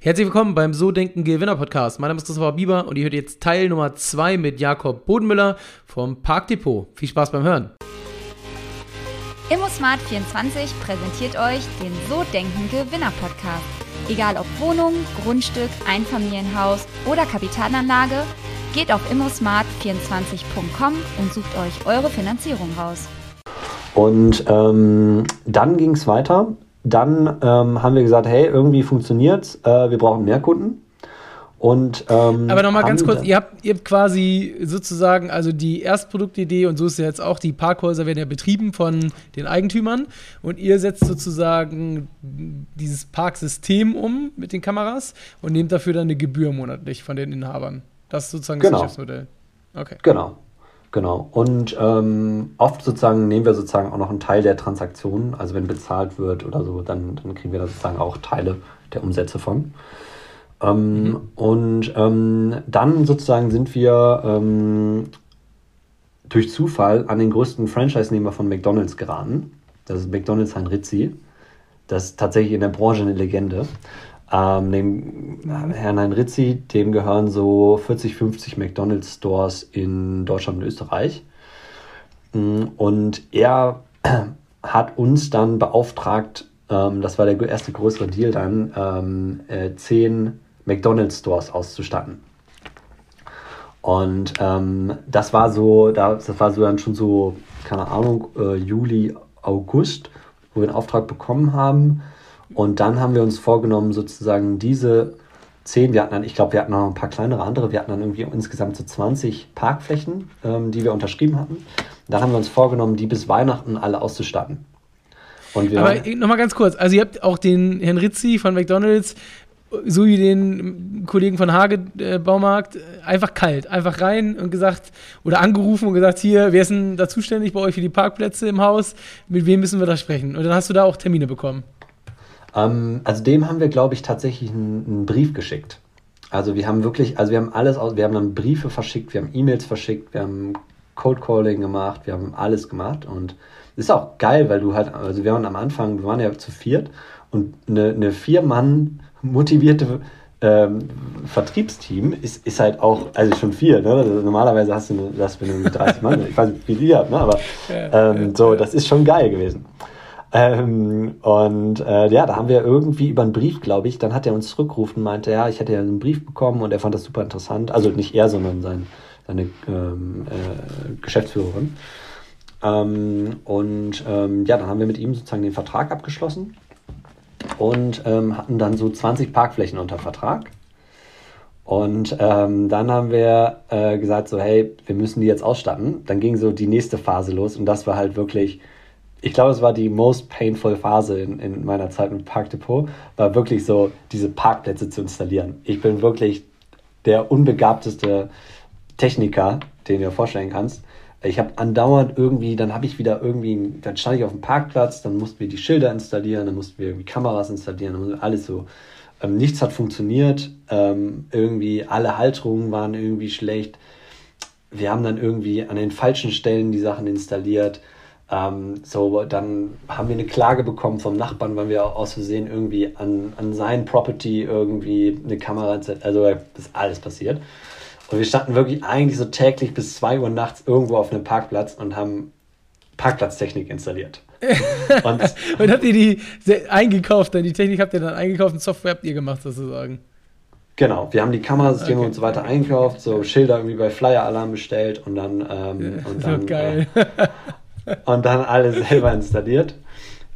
Herzlich willkommen beim So Denken Gewinner Podcast. Mein Name ist Christopher Bieber und ihr hört jetzt Teil Nummer 2 mit Jakob Bodenmüller vom Parkdepot. Viel Spaß beim Hören. ImmoSmart24 präsentiert euch den So Denken Gewinner Podcast. Egal ob Wohnung, Grundstück, Einfamilienhaus oder Kapitalanlage, geht auf immosmart24.com und sucht euch eure Finanzierung raus. Und ähm, dann ging es weiter dann ähm, haben wir gesagt, hey, irgendwie funktioniert äh, wir brauchen mehr Kunden. Und, ähm, Aber nochmal ganz kurz, ihr habt, ihr habt quasi sozusagen, also die Erstproduktidee und so ist ja jetzt auch, die Parkhäuser werden ja betrieben von den Eigentümern und ihr setzt sozusagen dieses Parksystem um mit den Kameras und nehmt dafür dann eine Gebühr monatlich von den Inhabern. Das ist sozusagen genau. das Geschäftsmodell. Okay. Genau. Genau. Und ähm, oft sozusagen nehmen wir sozusagen auch noch einen Teil der Transaktionen. Also wenn bezahlt wird oder so, dann, dann kriegen wir da sozusagen auch Teile der Umsätze von. Ähm, mhm. Und ähm, dann sozusagen sind wir ähm, durch Zufall an den größten Franchise-Nehmer von McDonalds geraten. Das ist McDonalds Hein Rizzi. Das ist tatsächlich in der Branche eine Legende. Ähm, dem Herrn Heinrizi, dem gehören so 40, 50 McDonalds Stores in Deutschland und Österreich. Mm, und er hat uns dann beauftragt, ähm, das war der erste größere Deal dann, ähm, äh, zehn McDonalds Stores auszustatten. Und ähm, das war so, das war so dann schon so, keine Ahnung, äh, Juli, August, wo wir den Auftrag bekommen haben. Und dann haben wir uns vorgenommen, sozusagen diese zehn, wir hatten dann, ich glaube, wir hatten noch ein paar kleinere andere, wir hatten dann irgendwie insgesamt so 20 Parkflächen, ähm, die wir unterschrieben hatten. Dann haben wir uns vorgenommen, die bis Weihnachten alle auszustatten. Und wir Aber nochmal ganz kurz, also ihr habt auch den Herrn Rizzi von McDonalds so wie den Kollegen von Hage äh, Baumarkt, einfach kalt, einfach rein und gesagt, oder angerufen und gesagt, hier, wer ist denn da zuständig bei euch für die Parkplätze im Haus? Mit wem müssen wir da sprechen? Und dann hast du da auch Termine bekommen. Ähm, also dem haben wir, glaube ich, tatsächlich einen, einen, Brief geschickt. Also wir haben wirklich, also wir haben alles aus, wir haben dann Briefe verschickt, wir haben E-Mails verschickt, wir haben Cold Calling gemacht, wir haben alles gemacht und ist auch geil, weil du halt, also wir waren am Anfang, wir waren ja zu viert und eine, eine vier Mann motivierte ähm, Vertriebsteam ist, ist halt auch, also schon viel, ne? Also normalerweise hast du das, wenn du 30 Mann, ich weiß nicht, wie ihr habt, ne? aber ähm, so, das ist schon geil gewesen. Ähm, und äh, ja, da haben wir irgendwie über einen Brief, glaube ich, dann hat er uns zurückgerufen und meinte, ja, ich hätte ja einen Brief bekommen und er fand das super interessant. Also nicht er, sondern sein, seine ähm, äh, Geschäftsführerin. Ähm, und ähm, ja, dann haben wir mit ihm sozusagen den Vertrag abgeschlossen und ähm, hatten dann so 20 Parkflächen unter Vertrag. Und ähm, dann haben wir äh, gesagt, so, hey, wir müssen die jetzt ausstatten. Dann ging so die nächste Phase los und das war halt wirklich ich glaube, es war die most painful Phase in, in meiner Zeit mit Parkdepot, war wirklich so, diese Parkplätze zu installieren. Ich bin wirklich der unbegabteste Techniker, den du dir vorstellen kannst. Ich habe andauernd irgendwie, dann habe ich wieder irgendwie, dann stand ich auf dem Parkplatz, dann mussten wir die Schilder installieren, dann mussten wir irgendwie Kameras installieren, dann alles so. Ähm, nichts hat funktioniert, ähm, irgendwie alle Halterungen waren irgendwie schlecht. Wir haben dann irgendwie an den falschen Stellen die Sachen installiert. Ähm, so, dann haben wir eine Klage bekommen vom Nachbarn, weil wir aus Versehen irgendwie an, an sein Property irgendwie eine Kamera, also das ist alles passiert. Und wir standen wirklich eigentlich so täglich bis 2 Uhr nachts irgendwo auf einem Parkplatz und haben Parkplatztechnik installiert. und, und habt ihr die eingekauft, dann die Technik habt ihr dann eingekauft und Software habt ihr gemacht sozusagen? Genau, wir haben die Kamerasysteme okay. und so weiter eingekauft, so Schilder irgendwie bei Flyer Alarm bestellt und dann, ähm, und dann geil. Äh, und dann alles selber installiert.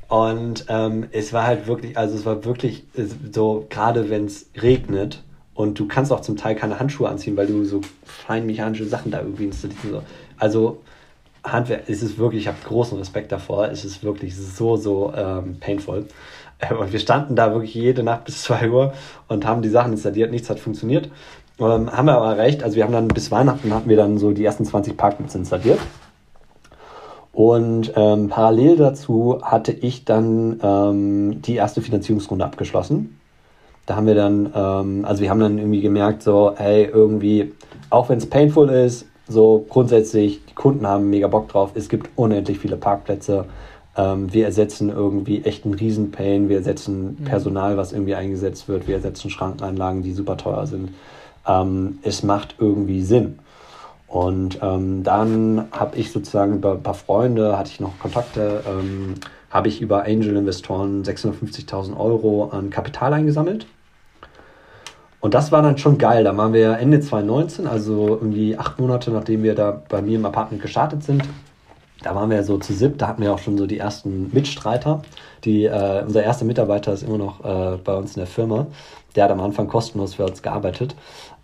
Und ähm, es war halt wirklich, also es war wirklich so, gerade wenn es regnet und du kannst auch zum Teil keine Handschuhe anziehen, weil du so fein mechanische Sachen da irgendwie installierst. Also Handwerk, es ist wirklich, ich habe großen Respekt davor, es ist wirklich so, so ähm, painful. Und wir standen da wirklich jede Nacht bis 2 Uhr und haben die Sachen installiert, nichts hat funktioniert. Ähm, haben wir aber recht, also wir haben dann bis Weihnachten hatten wir dann so die ersten 20 Parkplätze installiert. Und ähm, parallel dazu hatte ich dann ähm, die erste Finanzierungsrunde abgeschlossen. Da haben wir dann, ähm, also wir haben dann irgendwie gemerkt, so, hey, irgendwie, auch wenn es painful ist, so grundsätzlich, die Kunden haben mega Bock drauf, es gibt unendlich viele Parkplätze. Ähm, wir ersetzen irgendwie echt einen Riesenpain, wir ersetzen mhm. Personal, was irgendwie eingesetzt wird, wir ersetzen Schrankenanlagen, die super teuer sind. Ähm, es macht irgendwie Sinn. Und ähm, dann habe ich sozusagen über ein paar Freunde, hatte ich noch Kontakte, ähm, habe ich über Angel-Investoren 650.000 Euro an Kapital eingesammelt. Und das war dann schon geil. Da waren wir Ende 2019, also irgendwie acht Monate nachdem wir da bei mir im Apartment gestartet sind. Da waren wir so zu SIP, da hatten wir auch schon so die ersten Mitstreiter. Die, äh, unser erster Mitarbeiter ist immer noch äh, bei uns in der Firma. Der hat am Anfang kostenlos für uns gearbeitet.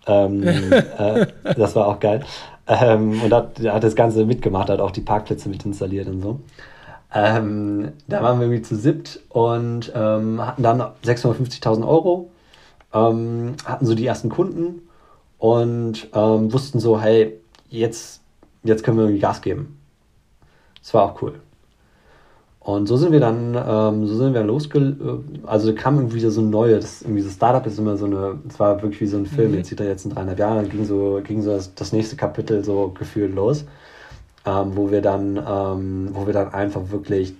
Ähm, äh, das war auch geil. Ähm, und hat, hat das Ganze mitgemacht, hat auch die Parkplätze mit installiert und so. Ähm, da waren wir irgendwie zu siebt und ähm, hatten dann 650.000 Euro, ähm, hatten so die ersten Kunden und ähm, wussten so, hey, jetzt, jetzt können wir irgendwie Gas geben. Das war auch cool. Und so sind wir dann, ähm, so sind wir losge... Äh, also kam irgendwie wieder so ein neues, irgendwie so Startup ist immer so eine, es war wirklich wie so ein Film, mhm. jetzt sieht er jetzt in dreieinhalb Jahren, dann ging so, ging so das, das nächste Kapitel so gefühlt los, ähm, wo wir dann, ähm, wo wir dann einfach wirklich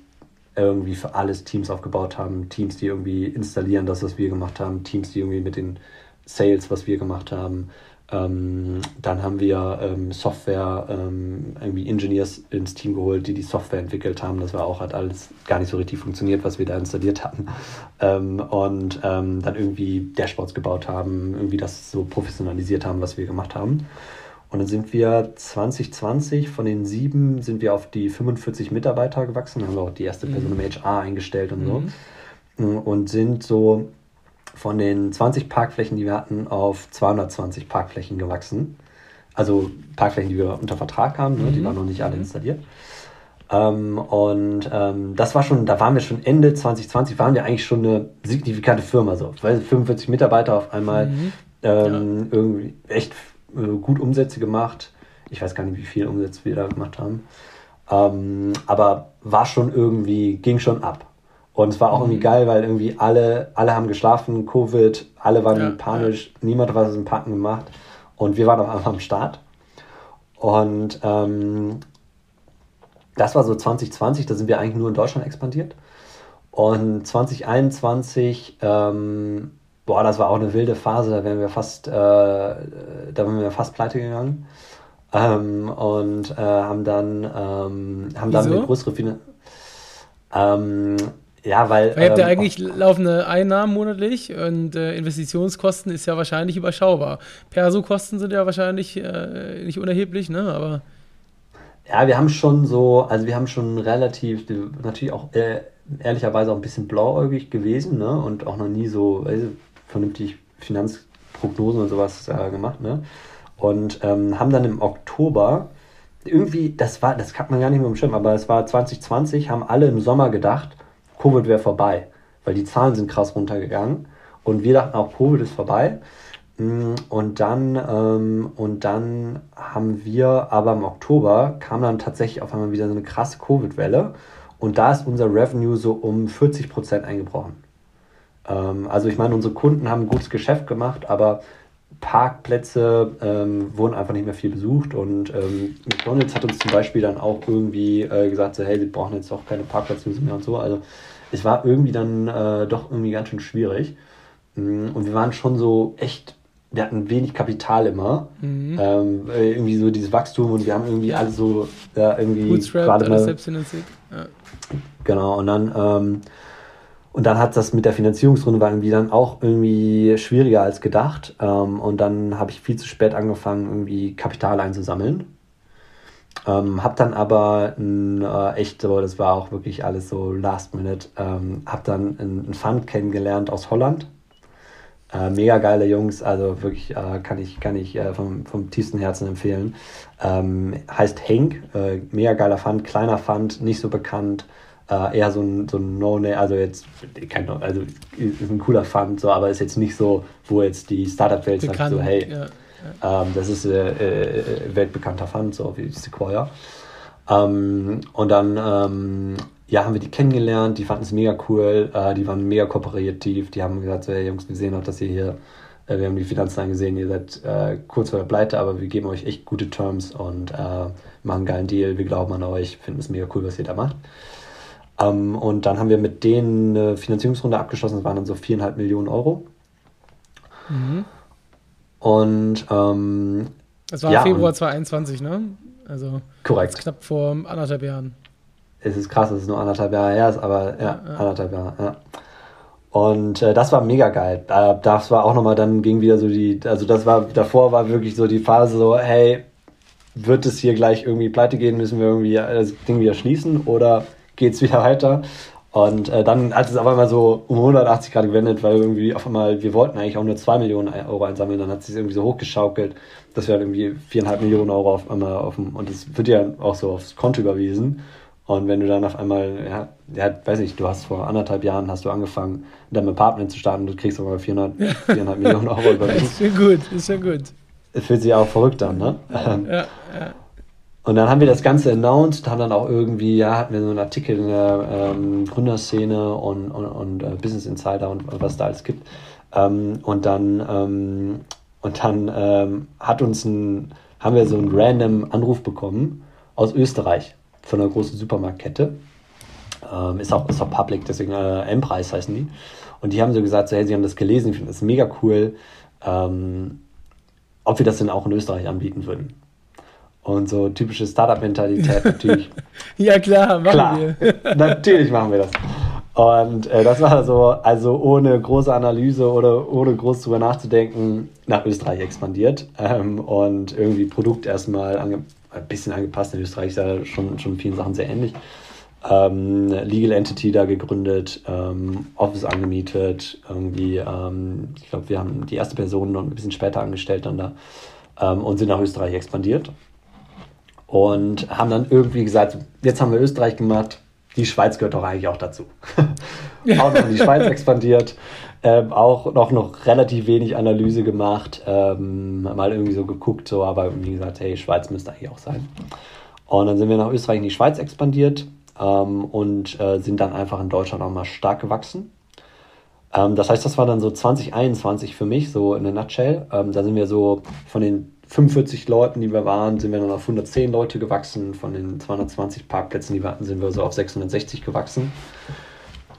irgendwie für alles Teams aufgebaut haben, Teams, die irgendwie installieren das, was wir gemacht haben, Teams, die irgendwie mit den Sales, was wir gemacht haben, ähm, dann haben wir ähm, Software, ähm, irgendwie Engineers ins Team geholt, die die Software entwickelt haben. Das war auch, hat alles gar nicht so richtig funktioniert, was wir da installiert hatten. Ähm, und ähm, dann irgendwie Dashboards gebaut haben, irgendwie das so professionalisiert haben, was wir gemacht haben. Und dann sind wir 2020 von den sieben sind wir auf die 45 Mitarbeiter gewachsen, haben wir auch die erste Person mhm. im HR eingestellt und so. Mhm. Und sind so von den 20 Parkflächen, die wir hatten, auf 220 Parkflächen gewachsen. Also Parkflächen, die wir unter Vertrag haben, ne? die mhm. waren noch nicht alle mhm. installiert. Ähm, und ähm, das war schon, da waren wir schon Ende 2020, waren wir eigentlich schon eine signifikante Firma, so, weil 45 Mitarbeiter auf einmal mhm. ähm, ja. irgendwie echt äh, gut Umsätze gemacht. Ich weiß gar nicht, wie viel Umsätze wir da gemacht haben. Ähm, aber war schon irgendwie, ging schon ab. Und es war auch mhm. irgendwie geil, weil irgendwie alle, alle haben geschlafen, Covid, alle waren ja, panisch, ja. niemand hat was im Packen gemacht. Und wir waren auf einmal am Start. Und ähm, das war so 2020, da sind wir eigentlich nur in Deutschland expandiert. Und 2021, ähm, boah, das war auch eine wilde Phase, da wären wir fast, äh, da wären wir fast pleite gegangen. Ähm, und äh, haben dann, ähm, haben dann eine größere Finanz. Ähm, ja, weil. Weil ihr habt ja ähm, eigentlich laufende Einnahmen monatlich und äh, Investitionskosten ist ja wahrscheinlich überschaubar. Perso-Kosten sind ja wahrscheinlich äh, nicht unerheblich, ne? Aber. Ja, wir haben schon so, also wir haben schon relativ, natürlich auch äh, ehrlicherweise auch ein bisschen blauäugig gewesen, ne? Und auch noch nie so weißt, vernünftig Finanzprognosen und sowas äh, gemacht, ne? Und ähm, haben dann im Oktober irgendwie, das war, das hat man gar nicht mehr im Schirm, aber es war 2020, haben alle im Sommer gedacht, Covid wäre vorbei, weil die Zahlen sind krass runtergegangen und wir dachten auch, Covid ist vorbei. Mm, und dann, ähm, und dann haben wir, aber im Oktober kam dann tatsächlich auf einmal wieder so eine krasse Covid-Welle und da ist unser Revenue so um 40 Prozent eingebrochen. Ähm, also ich meine, unsere Kunden haben ein gutes Geschäft gemacht, aber Parkplätze ähm, wurden einfach nicht mehr viel besucht und ähm, McDonalds hat uns zum Beispiel dann auch irgendwie äh, gesagt, so, hey, wir brauchen jetzt auch keine Parkplätze mehr und so. Also es war irgendwie dann äh, doch irgendwie ganz schön schwierig. Mm, und wir waren schon so echt, wir hatten wenig Kapital immer. Mhm. Ähm, äh, irgendwie so dieses Wachstum und wir haben irgendwie alles so ja, irgendwie gerade mal. Ja. Genau, und dann ähm, und dann hat das mit der Finanzierungsrunde war irgendwie dann auch irgendwie schwieriger als gedacht. Ähm, und dann habe ich viel zu spät angefangen, irgendwie Kapital einzusammeln. Ähm, hab dann aber ein, äh, echt so, das war auch wirklich alles so last minute, ähm, hab dann einen Fund kennengelernt aus Holland. Äh, mega geile Jungs, also wirklich äh, kann ich, kann ich äh, vom, vom tiefsten Herzen empfehlen. Ähm, heißt Henk, äh, mega geiler Fund, kleiner Fund, nicht so bekannt, äh, eher so ein, so ein No-Name, also jetzt, kein, also ist ein cooler Fund, so, aber ist jetzt nicht so, wo jetzt die Startup-Welt sagt, so, hey, ja, ja. Ähm, das ist äh, äh, weltbekannter Fund, so wie Sequoia. Ähm, und dann, ähm, ja, haben wir die kennengelernt, die fanden es mega cool, äh, die waren mega kooperativ, die haben gesagt, so, hey Jungs, wir sehen auch, dass ihr hier äh, wir haben die Finanzen gesehen, ihr seid äh, kurz vor der Pleite, aber wir geben euch echt gute Terms und äh, machen einen geilen Deal. Wir glauben an euch, finden es mega cool, was ihr da macht. Ähm, und dann haben wir mit denen eine Finanzierungsrunde abgeschlossen, das waren dann so viereinhalb Millionen Euro. Mhm. Und ähm, das war ja, Februar 2021, ne? Also korrekt. knapp vor anderthalb Jahren. Es ist krass, dass es nur anderthalb Jahre her ist, aber ja, ja, ja. anderthalb Jahre, ja. Und äh, das war mega geil. Äh, das war auch nochmal, dann ging wieder so die, also das war, davor war wirklich so die Phase so, hey, wird es hier gleich irgendwie pleite gehen, müssen wir irgendwie das Ding wieder schließen oder geht es wieder weiter? Und äh, dann hat es auf einmal so um 180 Grad gewendet, weil irgendwie auf einmal, wir wollten eigentlich auch nur 2 Millionen Euro einsammeln, dann hat es sich irgendwie so hochgeschaukelt, dass wir halt irgendwie 4,5 Millionen Euro auf einmal auf dem, und das wird ja auch so aufs Konto überwiesen. Und wenn du dann auf einmal, ja, ja, weiß ich, du hast vor anderthalb Jahren hast du angefangen, in deinem Apartment zu starten, du kriegst aber 400, 400 Millionen Euro überwiesen. ist schon gut, ist schon gut. Es fühlt sich auch verrückt an, ne? Ja, ja. Und dann haben wir das Ganze announced, haben dann auch irgendwie, ja, hatten wir so einen Artikel in der ähm, Gründerszene und, und, und äh, Business Insider und, was da alles gibt. Ähm, und dann, ähm, und dann ähm, hat uns ein, haben wir so einen random Anruf bekommen aus Österreich von einer großen Supermarktkette. Ähm, ist, auch, ist auch public, deswegen äh, M-Preis heißen die. Und die haben so gesagt, so, hey, sie haben das gelesen, ich finde das mega cool, ähm, ob wir das denn auch in Österreich anbieten würden. Und so typische Startup-Mentalität natürlich. ja, klar, machen klar, wir. natürlich machen wir das. Und äh, das war so, also ohne große Analyse oder ohne groß drüber nachzudenken, nach Österreich expandiert ähm, und irgendwie Produkt erstmal ein bisschen angepasst. In Österreich ist ja schon, schon vielen Sachen sehr ähnlich. Ähm, Legal Entity da gegründet, ähm, Office angemietet, irgendwie, ähm, ich glaube, wir haben die erste Person noch ein bisschen später angestellt dann da ähm, und sind nach Österreich expandiert. Und haben dann irgendwie gesagt, jetzt haben wir Österreich gemacht, die Schweiz gehört doch eigentlich auch dazu. auch noch in die Schweiz expandiert, ähm, auch noch, noch relativ wenig Analyse gemacht, ähm, mal irgendwie so geguckt, so, aber wie gesagt, hey, Schweiz müsste eigentlich auch sein. Und dann sind wir nach Österreich in die Schweiz expandiert ähm, und äh, sind dann einfach in Deutschland auch mal stark gewachsen. Ähm, das heißt, das war dann so 2021 für mich, so in der Nutshell. Ähm, da sind wir so von den 45 Leuten, die wir waren, sind wir dann auf 110 Leute gewachsen. Von den 220 Parkplätzen, die wir hatten, sind wir so auf 660 gewachsen.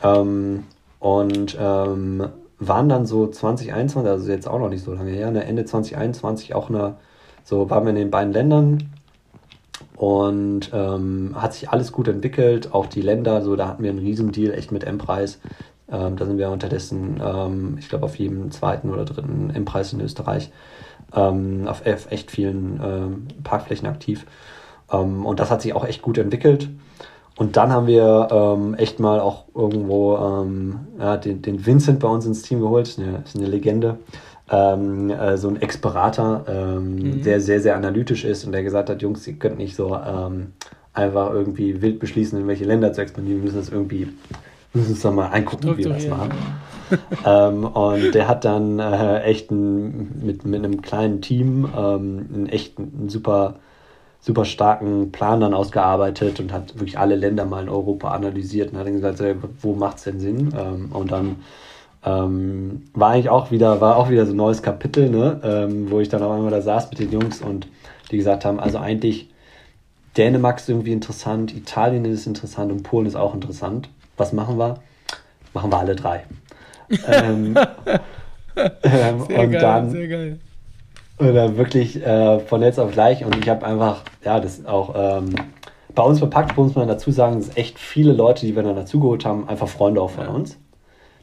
Ähm, und ähm, waren dann so 2021, also jetzt auch noch nicht so lange her, ne, Ende 2021 auch eine, so waren wir in den beiden Ländern und ähm, hat sich alles gut entwickelt. Auch die Länder, so da hatten wir einen Riesendeal echt mit M-Preis. Ähm, da sind wir unterdessen, ähm, ich glaube, auf jedem zweiten oder dritten M-Preis in Österreich ähm, auf echt vielen ähm, Parkflächen aktiv. Ähm, und das hat sich auch echt gut entwickelt. Und dann haben wir ähm, echt mal auch irgendwo ähm, ja, den, den Vincent bei uns ins Team geholt, eine, ist eine Legende. Ähm, äh, so ein Ex-Berater, ähm, mhm. der sehr, sehr analytisch ist und der gesagt hat, Jungs, ihr könnt nicht so ähm, einfach irgendwie wild beschließen, in welche Länder zu expandieren, wir müssen das irgendwie, müssen uns da mal angucken, wie wir das machen. Ähm, und der hat dann äh, echt ein, mit, mit einem kleinen Team ähm, einen echt einen super, super starken Plan dann ausgearbeitet und hat wirklich alle Länder mal in Europa analysiert und hat dann gesagt, wo macht es denn Sinn? Ähm, und dann ähm, war eigentlich auch wieder, war auch wieder so ein neues Kapitel, ne? Ähm, wo ich dann auch einmal da saß mit den Jungs und die gesagt haben, also eigentlich Dänemark ist irgendwie interessant, Italien ist interessant und Polen ist auch interessant. Was machen wir? Machen wir alle drei ähm, ähm, sehr und geil, dann, sehr geil. Dann wirklich äh, von jetzt auf gleich. Und ich habe einfach, ja, das auch ähm, bei uns verpackt, muss man dazu sagen, dass echt viele Leute, die wir dann dazugeholt haben, einfach Freunde auch von ja. uns.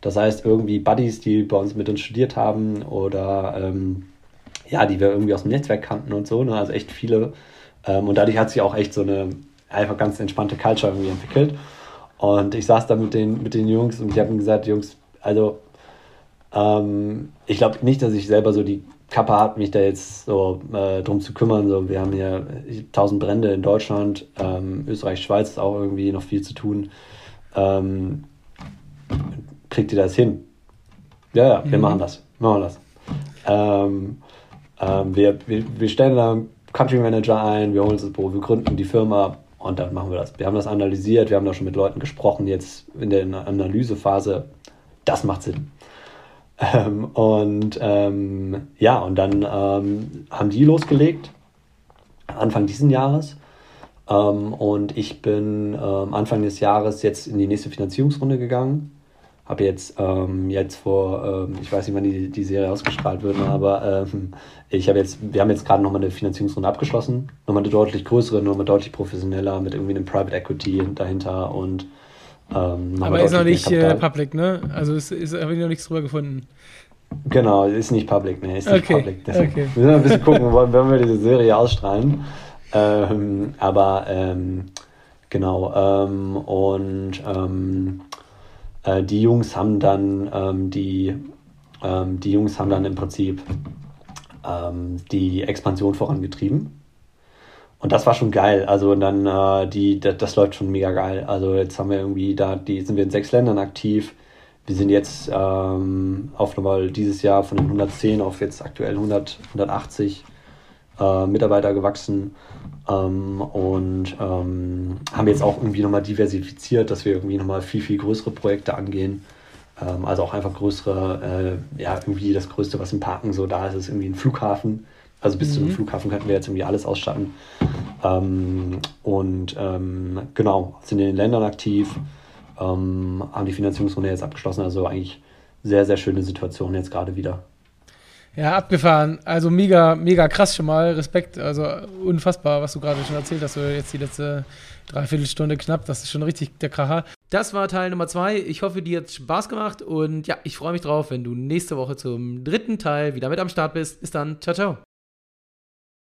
Das heißt, irgendwie Buddies, die bei uns mit uns studiert haben oder ähm, ja, die wir irgendwie aus dem Netzwerk kannten und so. Ne? Also echt viele. Ähm, und dadurch hat sich auch echt so eine einfach ganz entspannte Culture irgendwie entwickelt. Und ich saß da mit den, mit den Jungs und ich habe ihnen gesagt, Jungs, also ähm, ich glaube nicht, dass ich selber so die Kappe habe, mich da jetzt so äh, drum zu kümmern. So, wir haben hier tausend Brände in Deutschland, ähm, Österreich, Schweiz ist auch irgendwie noch viel zu tun. Ähm, kriegt ihr das hin? Ja, ja, wir mhm. machen das. Machen wir das. Ähm, ähm, wir, wir, wir stellen da einen Country Manager ein, wir holen uns das Büro, wir gründen die Firma und dann machen wir das. Wir haben das analysiert, wir haben da schon mit Leuten gesprochen, jetzt in der Analysephase das macht Sinn. Ähm, und ähm, ja, und dann ähm, haben die losgelegt, Anfang diesen Jahres. Ähm, und ich bin ähm, Anfang des Jahres jetzt in die nächste Finanzierungsrunde gegangen. Habe jetzt, jetzt vor, ich weiß nicht, wann die, die Serie ausgestrahlt wird, aber ich habe jetzt, wir haben jetzt gerade nochmal eine Finanzierungsrunde abgeschlossen. Nochmal eine deutlich größere, nochmal deutlich professioneller mit irgendwie einem Private Equity dahinter und ähm, aber ist noch nicht äh, public, ne? Also ist, ist habe ich noch nichts drüber gefunden. Genau, ist nicht public, ne? Ist nicht okay. public. Deswegen okay. Wir müssen ein bisschen gucken, wenn wir diese Serie ausstrahlen. Ähm, aber ähm, genau, ähm, und ähm, äh, die Jungs haben dann ähm, die, die Jungs haben dann im Prinzip die Expansion vorangetrieben. Und das war schon geil. Also dann äh, die, das, das, läuft schon mega geil. Also jetzt haben wir irgendwie da, die sind wir in sechs Ländern aktiv. Wir sind jetzt ähm, auf nochmal dieses Jahr von den 110 auf jetzt aktuell 100, 180 äh, Mitarbeiter gewachsen ähm, und ähm, haben jetzt auch irgendwie nochmal diversifiziert, dass wir irgendwie nochmal viel, viel größere Projekte angehen. Ähm, also auch einfach größere, äh, ja, irgendwie das Größte, was im Parken so da ist, ist irgendwie ein Flughafen. Also bis mhm. zu einem mhm. Flughafen könnten wir jetzt irgendwie alles ausstatten. Ähm, und ähm, genau, sind in den Ländern aktiv, ähm, haben die Finanzierungsrunde jetzt abgeschlossen. Also eigentlich sehr, sehr schöne Situation jetzt gerade wieder. Ja, abgefahren. Also mega, mega krass schon mal. Respekt. Also unfassbar, was du gerade schon erzählt hast. Jetzt die letzte Dreiviertelstunde knapp. Das ist schon richtig der Kracher. Das war Teil Nummer zwei. Ich hoffe, dir hat Spaß gemacht. Und ja, ich freue mich drauf, wenn du nächste Woche zum dritten Teil wieder mit am Start bist. Bis dann. Ciao, ciao.